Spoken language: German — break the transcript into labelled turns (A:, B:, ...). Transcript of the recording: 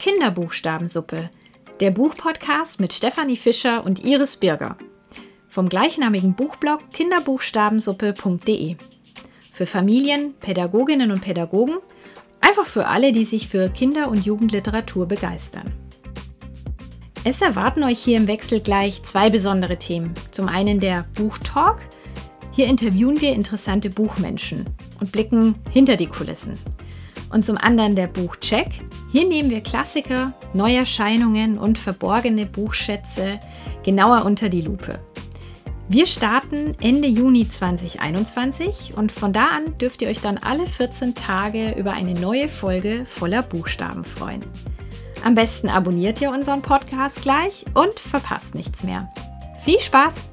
A: Kinderbuchstabensuppe, der Buchpodcast mit Stefanie Fischer und Iris Birger. Vom gleichnamigen Buchblog kinderbuchstabensuppe.de. Für Familien, Pädagoginnen und Pädagogen, einfach für alle, die sich für Kinder- und Jugendliteratur begeistern. Es erwarten euch hier im Wechsel gleich zwei besondere Themen. Zum einen der Buchtalk. Hier interviewen wir interessante Buchmenschen und blicken hinter die Kulissen. Und zum anderen der Buchcheck. Hier nehmen wir Klassiker, Neuerscheinungen und verborgene Buchschätze genauer unter die Lupe. Wir starten Ende Juni 2021 und von da an dürft ihr euch dann alle 14 Tage über eine neue Folge voller Buchstaben freuen. Am besten abonniert ihr unseren Podcast gleich und verpasst nichts mehr. Viel Spaß!